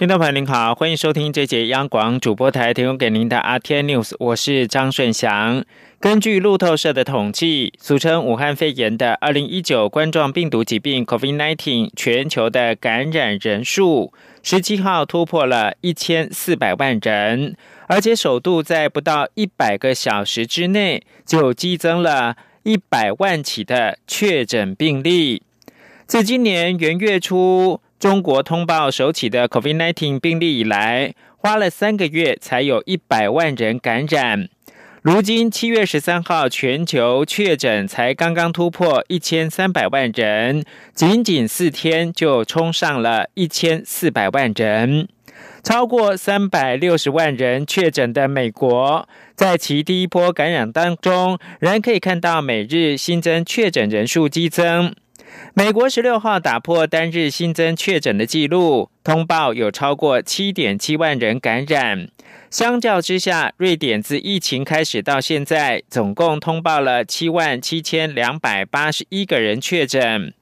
听众朋友您好，欢迎收听这节央广主播台提供给您的 RT News，我是张顺祥。根据路透社的统计，俗称武汉肺炎的二零一九冠状病毒疾病 （COVID-19） 全球的感染人数，十七号突破了一千四百万人，而且首度在不到一百个小时之内就激增了一百万起的确诊病例。自今年元月初中国通报首起的 COVID-19 病例以来，花了三个月才有一百万人感染。如今七月十三号，全球确诊才刚刚突破一千三百万人，仅仅四天就冲上了一千四百万人。超过三百六十万人确诊的美国，在其第一波感染当中，仍可以看到每日新增确诊人数激增。美国十六号打破单日新增确诊的记录，通报有超过七点七万人感染。相较之下，瑞典自疫情开始到现在，总共通报了七万七千两百八十一个人确诊。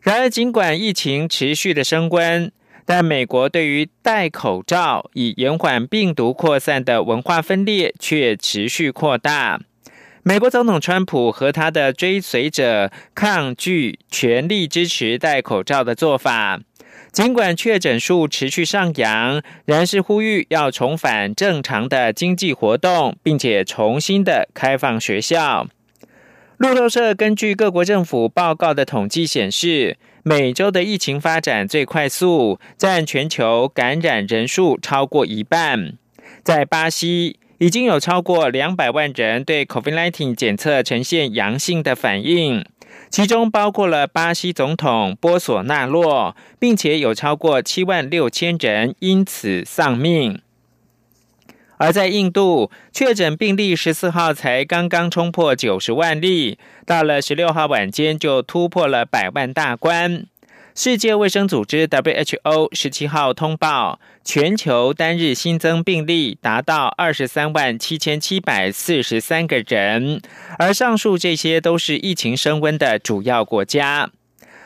然而，尽管疫情持续的升温，但美国对于戴口罩以延缓病毒扩散的文化分裂却持续扩大。美国总统川普和他的追随者抗拒全力支持戴口罩的做法。尽管确诊数持续上扬，仍是呼吁要重返正常的经济活动，并且重新的开放学校。路透社根据各国政府报告的统计显示，美洲的疫情发展最快速，占全球感染人数超过一半。在巴西，已经有超过两百万人对 COVID-19 检测呈现阳性的反应。其中包括了巴西总统波索纳洛，并且有超过七万六千人因此丧命。而在印度，确诊病例十四号才刚刚冲破九十万例，到了十六号晚间就突破了百万大关。世界卫生组织 （WHO） 十七号通报，全球单日新增病例达到二十三万七千七百四十三个人，而上述这些都是疫情升温的主要国家。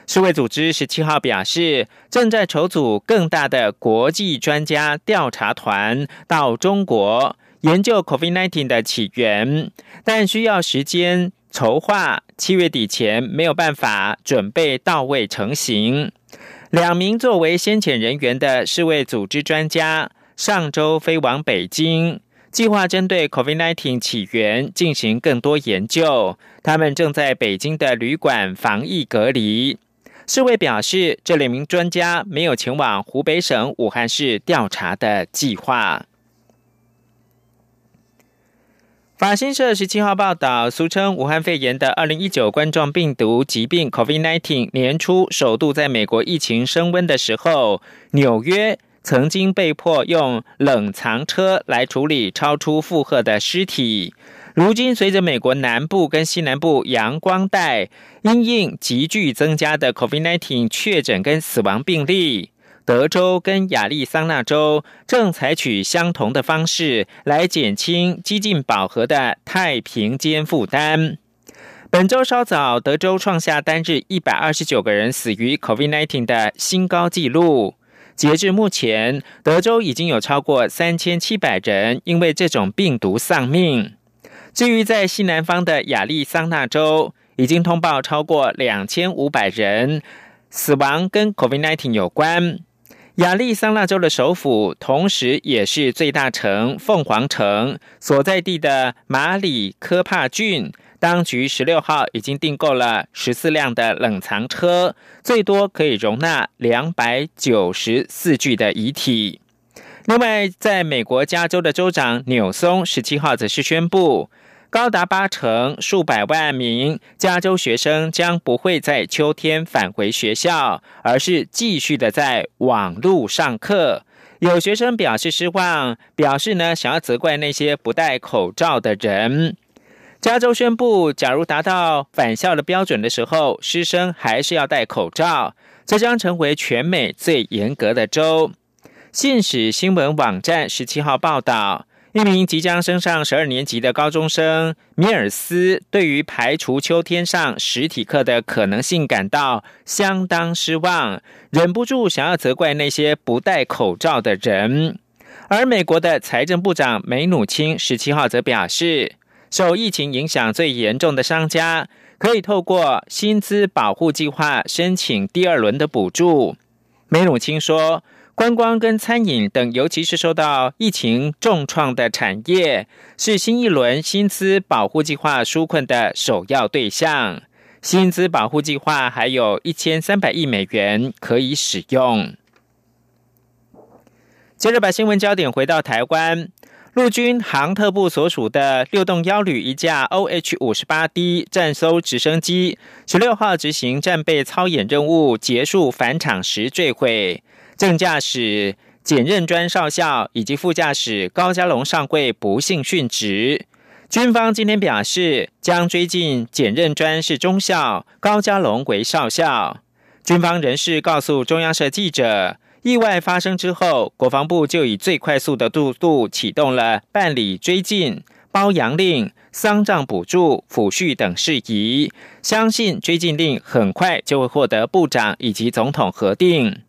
世卫组织十七号表示，正在筹组更大的国际专家调查团到中国研究 COVID-19 的起源，但需要时间。筹划七月底前没有办法准备到位成型。两名作为先遣人员的世卫组织专家上周飞往北京，计划针对 COVID-19 起源进行更多研究。他们正在北京的旅馆防疫隔离。世卫表示，这两名专家没有前往湖北省武汉市调查的计划。法新社十七号报道，俗称武汉肺炎的二零一九冠状病毒疾病 （COVID-19） 年初首度在美国疫情升温的时候，纽约曾经被迫用冷藏车来处理超出负荷的尸体。如今，随着美国南部跟西南部阳光带因应急剧增加的 COVID-19 确诊跟死亡病例。德州跟亚利桑那州正采取相同的方式来减轻激进饱和的太平间负担。本周稍早，德州创下单日一百二十九个人死于 COVID-19 的新高纪录。截至目前，德州已经有超过三千七百人因为这种病毒丧命。至于在西南方的亚利桑那州，已经通报超过两千五百人死亡跟 COVID-19 有关。亚利桑那州的首府，同时也是最大城凤凰城所在地的马里科帕郡，当局十六号已经订购了十四辆的冷藏车，最多可以容纳两百九十四具的遗体。另外，在美国加州的州长纽松十七号则是宣布。高达八成、数百万名加州学生将不会在秋天返回学校，而是继续的在网络上课。有学生表示失望，表示呢想要责怪那些不戴口罩的人。加州宣布，假如达到返校的标准的时候，师生还是要戴口罩，这将成为全美最严格的州。现史新闻网站十七号报道，一名即将升上十二年级的高中生米尔斯，对于排除秋天上实体课的可能性感到相当失望，忍不住想要责怪那些不戴口罩的人。而美国的财政部长梅努钦十七号则表示，受疫情影响最严重的商家可以透过薪资保护计划申请第二轮的补助。梅努钦说。观光跟餐饮等，尤其是受到疫情重创的产业，是新一轮薪资保护计划纾困的首要对象。薪资保护计划还有一千三百亿美元可以使用。接着把新闻焦点回到台湾，陆军航特部所属的六栋幺旅一架 OH 五十八 D 战搜直升机，十六号执行战备操演任务结束返场时坠毁。正驾驶简任专少校以及副驾驶高家龙上尉不幸殉职。军方今天表示，将追进简任专是中校，高家龙为少校。军方人士告诉中央社记者，意外发生之后，国防部就以最快速的速度启动了办理追进、包养令、丧葬补助、抚恤等事宜，相信追进令很快就会获得部长以及总统核定。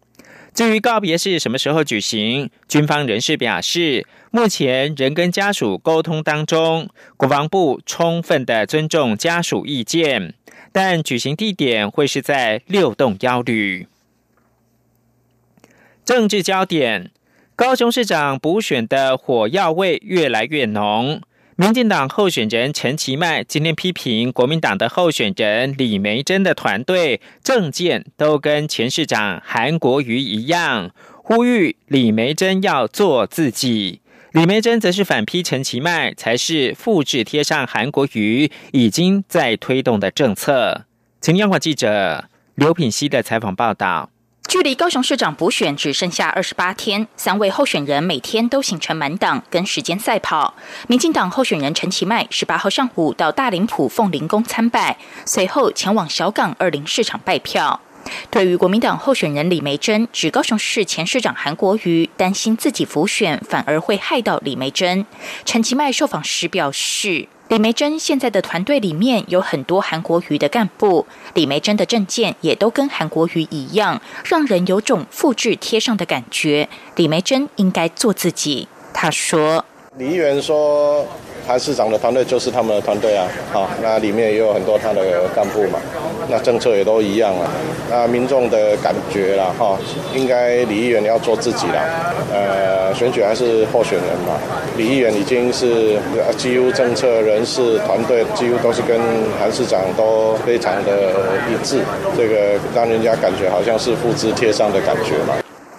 至于告别是什么时候举行，军方人士表示，目前仍跟家属沟通当中，国防部充分的尊重家属意见，但举行地点会是在六栋幺旅。政治焦点：高雄市长补选的火药味越来越浓。民进党候选人陈其迈今天批评国民党的候选人李梅珍的团队政见都跟前市长韩国瑜一样，呼吁李梅珍要做自己。李梅珍则是反批陈其迈才是复制贴上韩国瑜已经在推动的政策。请央广记者刘品熙的采访报道。距离高雄市长补选只剩下二十八天，三位候选人每天都行程满档，跟时间赛跑。民进党候选人陈其迈十八号上午到大林埔凤林宫参拜，随后前往小港二林市场拜票。对于国民党候选人李梅珍，指高雄市前市长韩国瑜担心自己浮选反而会害到李梅珍，陈其迈受访时表示。李梅珍现在的团队里面有很多韩国瑜的干部，李梅珍的证件也都跟韩国瑜一样，让人有种复制贴上的感觉。李梅珍应该做自己，他说。李议员说，韩市长的团队就是他们的团队啊，好，那里面也有很多他的干部嘛，那政策也都一样啊，那民众的感觉啦，哈，应该李议员要做自己啦，呃，选举还是候选人嘛，李议员已经是几乎政策人事团队几乎都是跟韩市长都非常的一致，这个让人家感觉好像是复制贴上的感觉嘛。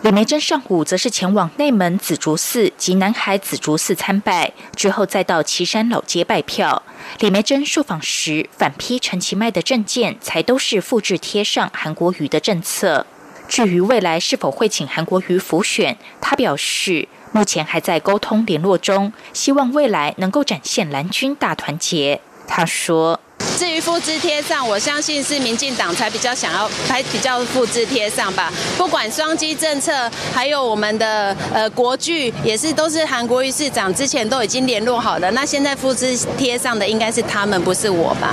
李梅珍上午则是前往内门紫竹寺及南海紫竹寺参拜，之后再到旗山老街拜票。李梅珍受访时反批陈其迈的证件才都是复制贴上韩国瑜的政策。至于未来是否会请韩国瑜复选，他表示目前还在沟通联络中，希望未来能够展现蓝军大团结。他说。至于复制贴上，我相信是民进党才比较想要，才比较复制贴上吧。不管双击政策，还有我们的呃国剧，也是都是韩国瑜市长之前都已经联络好的。那现在复制贴上的应该是他们，不是我吧？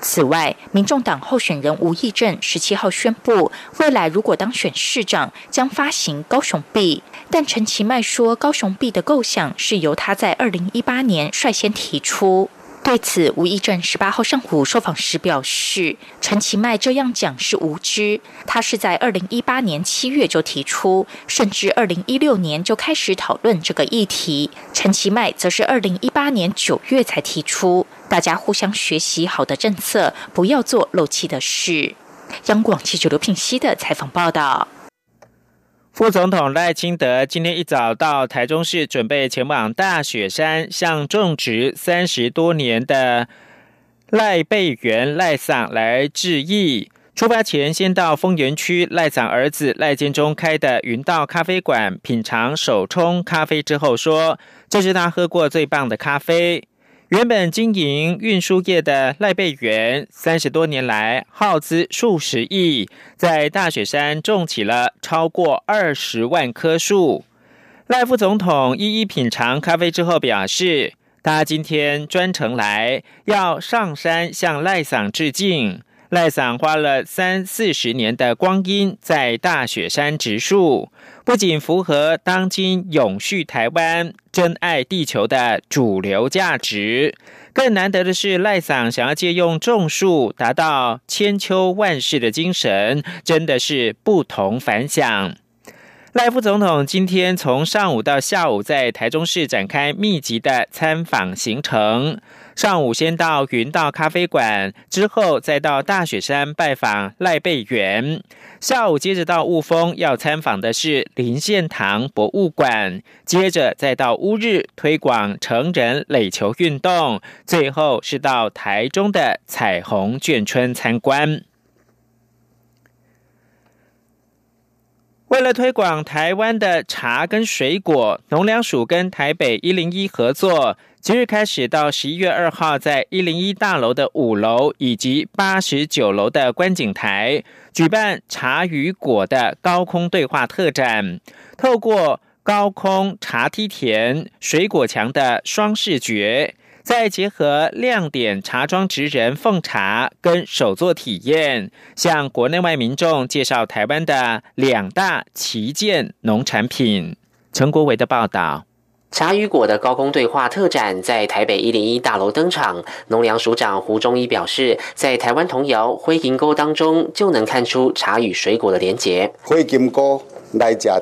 此外，民众党候选人吴益政十七号宣布，未来如果当选市长，将发行高雄币。但陈其迈说，高雄币的构想是由他在二零一八年率先提出。对此，吴益政十八号上午受访时表示，陈其迈这样讲是无知。他是在二零一八年七月就提出，甚至二零一六年就开始讨论这个议题。陈其迈则是二零一八年九月才提出。大家互相学习好的政策，不要做漏气的事。央广记者刘品熙的采访报道。副总统赖清德今天一早到台中市，准备前往大雪山，向种植三十多年的赖贝园赖桑来致意。出发前，先到丰原区赖桑儿子赖建中开的云道咖啡馆品尝手冲咖啡，之后说：“这是他喝过最棒的咖啡。”原本经营运输业的赖贝元，三十多年来耗资数十亿，在大雪山种起了超过二十万棵树。赖副总统一一品尝咖啡之后表示，他今天专程来要上山向赖桑致敬。赖桑花了三四十年的光阴在大雪山植树，不仅符合当今永续台湾、珍爱地球的主流价值，更难得的是赖桑想要借用种树达到千秋万世的精神，真的是不同凡响。赖副总统今天从上午到下午在台中市展开密集的参访行程。上午先到云道咖啡馆，之后再到大雪山拜访赖贝园。下午接着到雾峰，要参访的是林献堂博物馆。接着再到乌日推广成人垒球运动。最后是到台中的彩虹眷村参观。为了推广台湾的茶跟水果，农粮署跟台北一零一合作。即日开始到十一月二号，在一零一大楼的五楼以及八十九楼的观景台举办茶与果的高空对话特展，透过高空茶梯田、水果墙的双视觉，再结合亮点茶庄职人奉茶跟手作体验，向国内外民众介绍台湾的两大旗舰农产品。陈国维的报道。茶与果的高空对话特展在台北一零一大楼登场。农粮署长胡忠一表示，在台湾童谣《灰金沟》当中，就能看出茶与水果的连结。灰金沟来吃茶，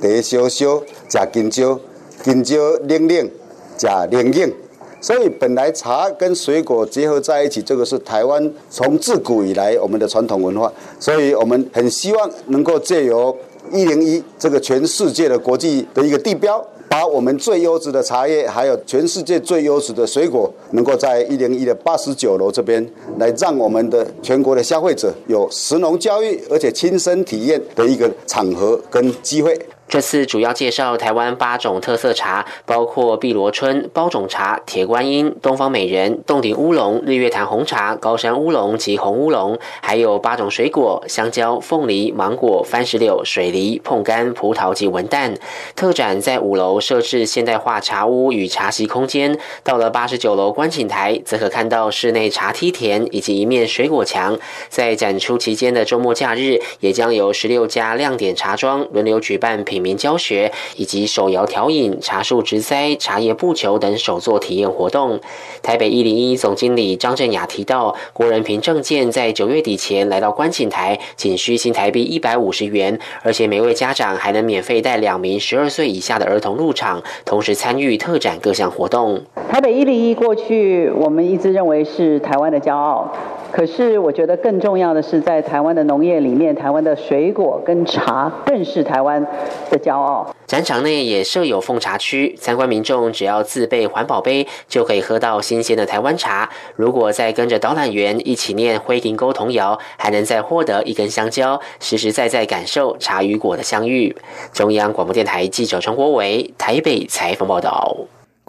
茶烧烧，吃金蕉，金蕉冷冷，吃冷冷。所以本来茶跟水果结合在一起，这个是台湾从自古以来我们的传统文化。所以我们很希望能够借由一零一这个全世界的国际的一个地标。把我们最优质的茶叶，还有全世界最优质的水果，能够在一零一的八十九楼这边，来让我们的全国的消费者有食农教育，而且亲身体验的一个场合跟机会。这次主要介绍台湾八种特色茶，包括碧螺春、包种茶、铁观音、东方美人、洞顶乌龙、日月潭红茶、高山乌龙及红乌龙，还有八种水果：香蕉、凤梨、芒果、番石榴、水梨、碰柑、葡萄及文旦。特展在五楼设置现代化茶屋与茶席空间，到了八十九楼观景台，则可看到室内茶梯田以及一面水果墙。在展出期间的周末假日，也将有十六家亮点茶庄轮流举办品。民教学以及手摇调饮、茶树植栽、茶叶布球等手作体验活动。台北一零一总经理张振雅提到，国人凭证件在九月底前来到观景台，仅需新台币一百五十元，而且每位家长还能免费带两名十二岁以下的儿童入场，同时参与特展各项活动。台北一零一过去我们一直认为是台湾的骄傲，可是我觉得更重要的是，在台湾的农业里面，台湾的水果跟茶更是台湾。的骄傲。展场内也设有奉茶区，参观民众只要自备环保杯，就可以喝到新鲜的台湾茶。如果再跟着导览员一起念灰林沟童谣，还能再获得一根香蕉，实实在在感受茶与果的相遇。中央广播电台记者陈国伟台北采访报道。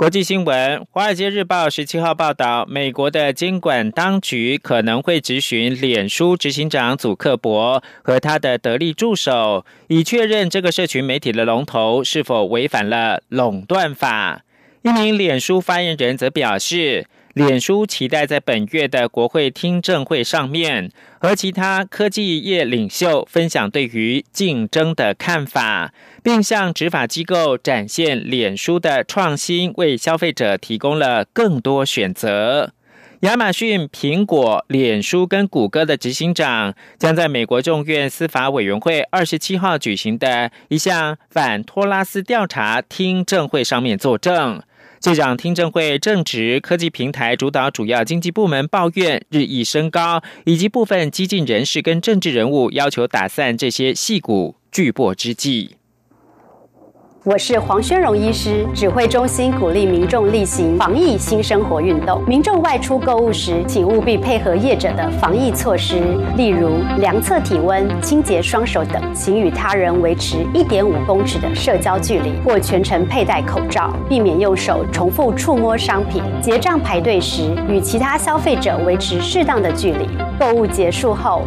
国际新闻：《华尔街日报》十七号报道，美国的监管当局可能会质询脸书执行长祖克伯和他的得力助手，以确认这个社群媒体的龙头是否违反了垄断法。一名脸书发言人则表示。脸书期待在本月的国会听证会上面，和其他科技业领袖分享对于竞争的看法，并向执法机构展现脸书的创新为消费者提供了更多选择。亚马逊、苹果、脸书跟谷歌的执行长将在美国众院司法委员会二十七号举行的一项反托拉斯调查听证会上面作证。这场听证会正值科技平台主导主要经济部门抱怨日益升高，以及部分激进人士跟政治人物要求打散这些戏骨巨擘之际。我是黄宣荣医师，指挥中心鼓励民众例行防疫新生活运动。民众外出购物时，请务必配合业者的防疫措施，例如量测体温、清洁双手等，请与他人维持一点五公尺的社交距离，或全程佩戴口罩，避免用手重复触摸商品。结账排队时，与其他消费者维持适当的距离。购物结束后，